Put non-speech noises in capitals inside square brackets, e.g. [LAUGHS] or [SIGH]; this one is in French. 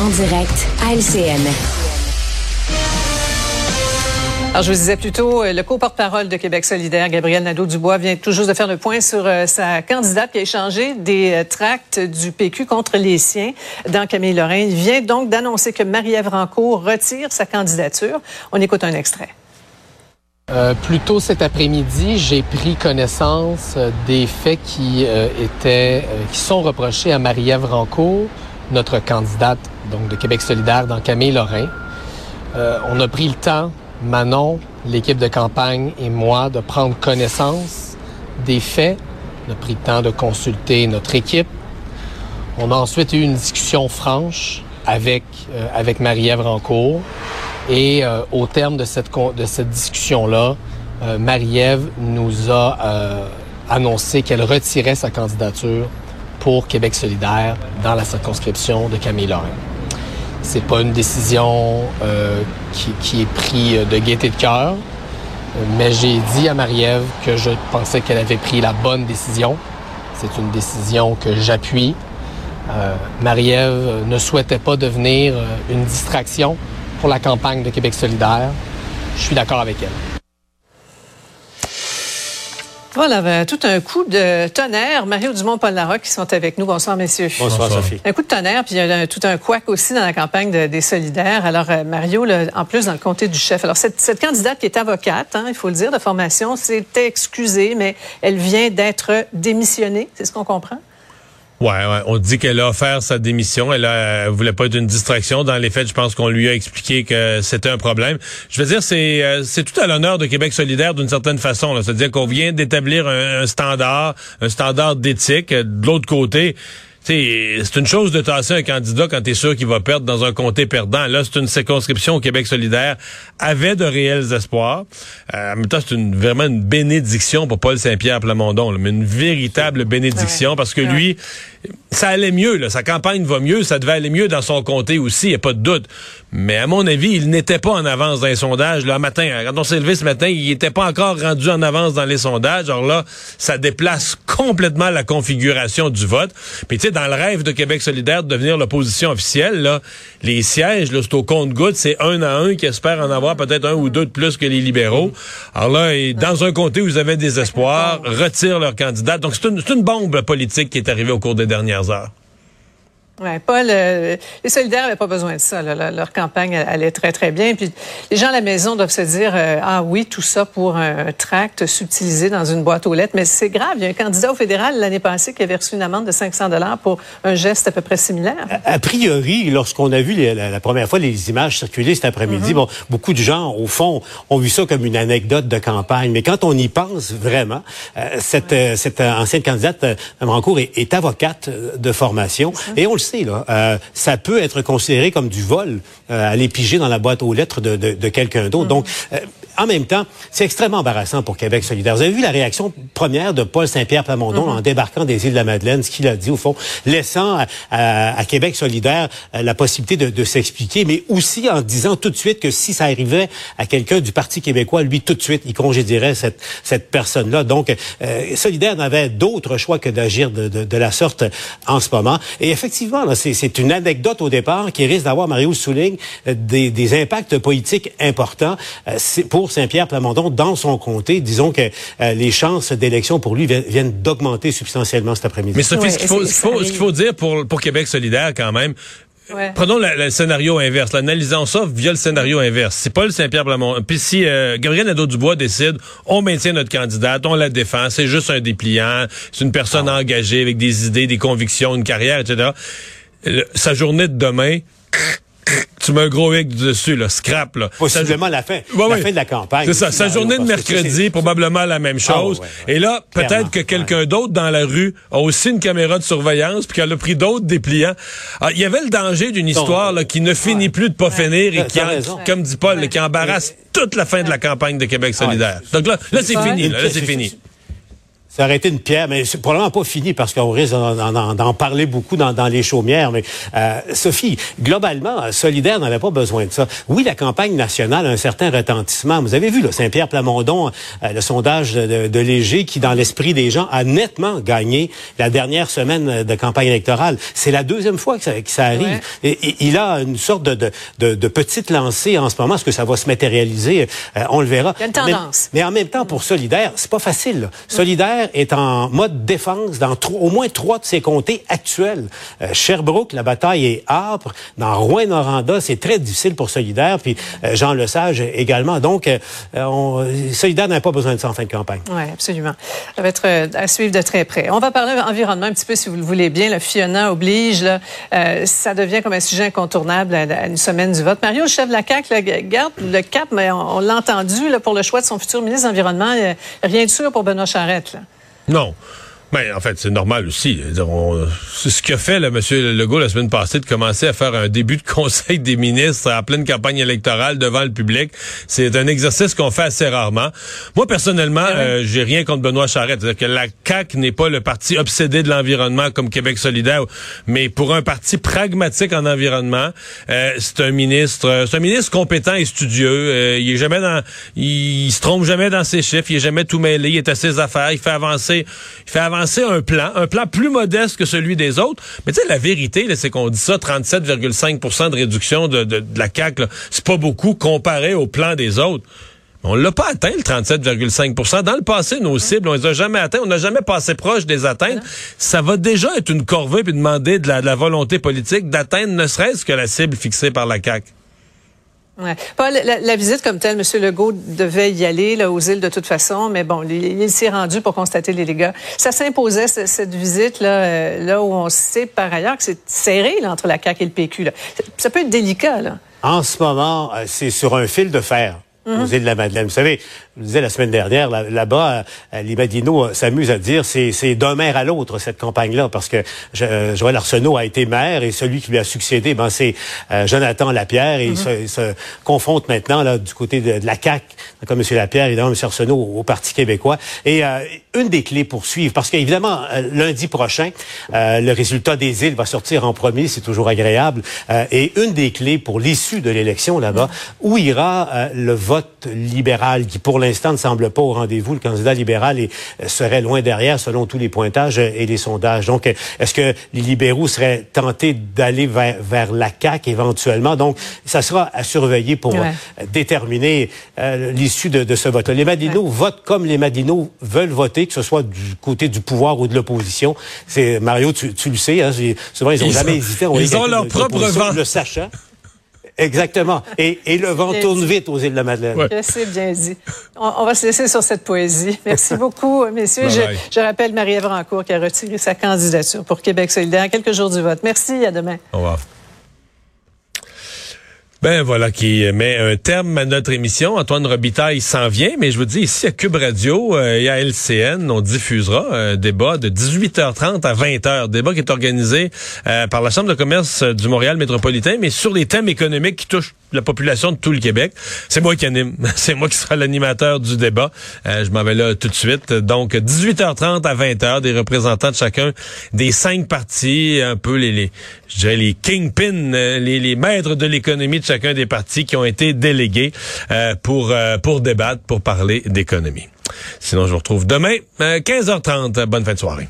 en direct à LCN. Alors, je vous disais plus tôt, euh, le co-porte-parole de Québec solidaire, Gabriel Nadeau-Dubois, vient tout juste de faire le point sur euh, sa candidate qui a échangé des euh, tracts du PQ contre les siens dans Camille Lorraine. Il vient donc d'annoncer que Marie-Ève Rancourt retire sa candidature. On écoute un extrait. Euh, plus tôt cet après-midi, j'ai pris connaissance des faits qui étaient, qui sont reprochés à Marie-Ève Rancourt, notre candidate donc de Québec solidaire dans Camille Lorrain. on a pris le temps Manon, l'équipe de campagne et moi de prendre connaissance des faits. On a pris le temps de consulter notre équipe. On a ensuite eu une discussion franche avec, euh, avec Marie-Ève Rancourt. Et euh, au terme de cette, de cette discussion-là, euh, Marie-Ève nous a annoncé qu'elle retirait sa candidature pour Québec solidaire dans la circonscription de Camille Lorrain. C'est pas une décision euh, qui, est prise de gaieté de cœur, mais j'ai dit à Marie-Ève que je pensais qu'elle avait pris la bonne décision. C'est une décision que j'appuie. Euh, Marie-Ève ne souhaitait pas devenir euh, une distraction pour la campagne de Québec solidaire. Je suis d'accord avec elle. Voilà, ben, tout un coup de tonnerre. Mario Dumont, Paul Larocque qui sont avec nous. Bonsoir, messieurs. Bonsoir, Sophie. Un coup de tonnerre, puis il y a tout un couac aussi dans la campagne des solidaires. Alors, euh, Mario, en plus, dans le comté du chef. Alors, cette, cette candidate qui est avocate, hein, il faut le dire, de formation, s'était excusée, mais elle vient d'être démissionnée. C'est ce qu'on comprend? Ouais, on dit qu'elle a offert sa démission. Elle, a, voulait pas être une distraction. Dans les faits, je pense qu'on lui a expliqué que c'était un problème. Je veux dire, c'est euh, tout à l'honneur de Québec solidaire d'une certaine façon. C'est-à-dire qu'on vient d'établir un, un, standard, un standard d'éthique. De l'autre côté, c'est une chose de tasser un candidat quand tu es sûr qu'il va perdre dans un comté perdant. Là, c'est une circonscription au Québec solidaire avait de réels espoirs. Euh, en même temps, c'est une, vraiment une bénédiction pour Paul Saint-Pierre Plamondon, mais une véritable bénédiction parce que lui, ça allait mieux. Là. Sa campagne va mieux, ça devait aller mieux dans son comté aussi, il n'y a pas de doute. Mais à mon avis, il n'était pas en avance dans les sondages. Là, matin, quand on s'est levé ce matin, il n'était pas encore rendu en avance dans les sondages. Alors là, ça déplace complètement la configuration du vote. Puis tu dans le rêve de Québec solidaire de devenir l'opposition officielle, les sièges, là, c'est au compte-goutte, c'est un à un qui espère en avoir peut-être un ou deux de plus que les libéraux. Alors là, dans un comté où vous avez des espoirs, retire leur candidat. Donc c'est une bombe politique qui est arrivée au cours des dernières heures. Ouais, Paul, euh, les solidaires n'avaient pas besoin de ça. Leur campagne allait très, très bien. Puis les gens à la maison doivent se dire, euh, ah oui, tout ça pour un tract subtilisé dans une boîte aux lettres. Mais c'est grave. Il y a un candidat au fédéral l'année passée qui avait reçu une amende de 500 dollars pour un geste à peu près similaire. A, priori, lorsqu'on a vu la, première fois les images circuler cet après-midi, mm-hmm. bon, beaucoup de gens, au fond, ont vu ça comme une anecdote de campagne. Mais quand on y pense vraiment, euh, cette, cette ancienne candidate, Mme Rancourt, est, est, avocate de formation. Et on le euh, ça peut être considéré comme du vol euh, à aller piger dans la boîte aux lettres de, de, de quelqu'un d'autre. Mm-hmm. Donc, euh, en même temps, c'est extrêmement embarrassant pour Québec solidaire. Vous avez vu la réaction première de Paul Saint-Pierre Plamondon mm-hmm. en débarquant des îles de la Madeleine, ce qu'il a dit au fond, laissant à, à, Québec solidaire la possibilité de, de s'expliquer, mais aussi en disant tout de suite que si ça arrivait à quelqu'un du Parti québécois, lui, tout de suite, il congédierait cette, cette personne-là. Donc, solidaire n'avait d'autre choix que d'agir de, de, de, la sorte en ce moment. Et effectivement, c'est une anecdote au départ qui risque d'avoir, Mario souligne, euh, des, des, impacts politiques importants euh, pour Saint-Pierre Plamondon dans son comté. Disons que euh, les chances d'élection pour lui viennent d'augmenter substantiellement cet après-midi. Mais Sophie, ce qu'il faut, faut, faut, dire pour, pour Québec solidaire quand même, Prenons le, scénario inverse. Analysons ça via le scénario inverse. C'est pas le Saint-Pierre Plamondon. Puis si Gabriel Nadeau-Dubois décide, on maintient notre candidate, on la défend, c'est juste un dépliant, c'est une personne ah. engagée avec des idées, des convictions, une carrière, etc sa journée de demain, tu mets un gros hic dessus, là, scrap, là. Possiblement la fin, la fin de la campagne. C'est ça. Sa journée de mercredi, probablement la même ah, chose. Et là, peut-être que quelqu'un d'autre dans la rue a aussi une caméra de surveillance, puis qu'elle a pris d'autres dépliants. Ah, il y avait le danger d'une histoire là, qui ne finit plus de pas finir et qui, comme dit Paul, qui embarrasse toute la fin de la campagne de Québec solidaire. Donc là, là c'est fini. Là, là c'est fini. Ça aurait été une pierre, mais c'est probablement pas fini parce qu'on risque d'en parler beaucoup dans, dans les chaumières. Mais euh, Sophie, globalement, Solidaire n'avait pas besoin de ça. Oui, la campagne nationale a un certain retentissement. Vous avez vu, Saint-Pierre Plamondon, euh, le sondage de, de, Léger, qui, dans l'esprit des gens, a nettement gagné la dernière semaine de campagne électorale. C'est la deuxième fois que ça, que ça arrive. Et, il a une sorte de, de, de, petite lancée en ce moment. Est-ce que ça va se matérialiser? Euh, on le verra. Il y a une tendance. Mais, en même temps, pour Solidaire, c'est pas facile. Solidaire est en mode défense dans au moins trois de ses comtés actuels. Euh, Sherbrooke, la bataille est âpre. Dans Rouen-Noranda, c'est très difficile pour Solidaire. Puis euh, Jean Lesage également. Donc, euh, on, Solidaire n'a pas besoin de ça en fin de campagne. Oui, absolument. Ça va être à suivre de très près. On va parler environnement un petit peu, si vous le voulez bien. Le Fiona oblige. Ça devient comme un sujet incontournable à, une semaine du vote. Mario, chef de la CAQ, garde le cap, mais on, l'a entendu là, pour le choix de son futur ministre de l'Environnement. Rien de sûr pour Benoît Charette. Là. Não. Ben, en fait, c'est normal aussi. C'est ce qu'a fait le M. Legault la semaine passée de commencer à faire un début de [LAUGHS] conseil des ministres en pleine campagne électorale devant le public. C'est un exercice qu'on fait assez rarement. Moi, personnellement, ah euh, j'ai rien contre Benoît Charette. C'est-à-dire que la CAQ n'est pas le parti obsédé de l'environnement comme Québec solidaire, mais pour un parti pragmatique en environnement, euh, c'est un ministre, c'est un ministre compétent et studieux. Euh, il est jamais dans, il, se trompe jamais dans ses chiffres. Il est jamais tout mêlé. Il est à ses affaires. Il fait avancer, il fait avancer un plan, un plan plus modeste que celui des autres. Mais tu sais, la vérité, c'est qu'on dit ça, 37,5% de réduction de, de, la CAQ, c'est pas beaucoup comparé au plan des autres. On l'a pas atteint, le 37,5% Dans le passé, nos cibles, on les a jamais atteints. On n'a jamais passé proche des atteintes. Ça va déjà être une corvée puis demander de la, de la volonté politique d'atteindre ne serait-ce que la cible fixée par la CAQ. Paul, la, visite comme telle, M. Legault devait y aller là, aux îles de toute façon, mais bon, il, s'est rendu pour constater les dégâts. Ça s'imposait, cette visite, là, euh, là où on sait par ailleurs que c'est serré là, entre la CAQ et le PQ. Là. Ça peut être délicat. Là. En ce moment, euh, c'est sur un fil de fer aux îles de la Madeleine. Vous savez, je disais la semaine dernière, là-bas, euh, les Madinos euh, s'amusent à dire c'est c'est d'un maire à l'autre cette campagne-là parce que euh, Joël Arsenault a été maire et celui qui lui a succédé, ben c'est Jonathan Lapierre et il, mm-hmm. se, confronte maintenant là du côté de, la CAC, comme M. Lapierre évidemment M. Arsenault au, Parti québécois. Et une des clés pour suivre, parce qu'évidemment lundi prochain, le résultat des îles va sortir en premier, c'est toujours agréable. et une des clés pour l'issue de l'élection là-bas, où ira le vote libéral qui pour l'instant ne semble pas au rendez-vous. Le candidat libéral est, euh, serait loin derrière selon tous les pointages euh, et les sondages. Donc, euh, est-ce que les libéraux seraient tentés d'aller vers, vers la CAQ éventuellement? Donc, ça sera à surveiller pour déterminer l'issue de, de, ce vote. Les Madinos votent comme les Madinos veulent voter, que ce soit du côté du pouvoir ou de l'opposition. C'est Mario, tu, tu, le sais, hein, souvent ils n'ont jamais hésité. ils ont leur propre vent. Le sachant. Exactement. Et, et le vent tourne vite aux îles de la Madeleine. C'est bien dit. On, va se laisser sur cette poésie. Merci beaucoup, messieurs. Je, je, rappelle Marie-Ève Rancourt qui a retiré sa candidature pour Québec solidaire quelques jours du vote. Merci, à demain. Au revoir. Ben voilà qui met un terme à notre émission. Antoine Robitaille s'en vient, mais je vous dis ici à Cube Radio euh, et à LCN, on diffusera un débat de 18h30 à 20h, débat qui est organisé euh, par la Chambre de commerce du Montréal métropolitain, mais sur les thèmes économiques qui touchent la population de tout le Québec. C'est moi qui anime, [LAUGHS] c'est moi qui sera l'animateur du débat. Euh, je m'en vais là tout de suite. Donc 18h30 à 20h, des représentants de chacun des cinq partis, un peu les, les je dirais les kingpins, les, les maîtres de l'économie de chacun des partis qui ont été délégués euh, pour, euh, pour débattre, pour parler d'économie. Sinon, je vous retrouve demain, 15h30. Bonne fin de soirée.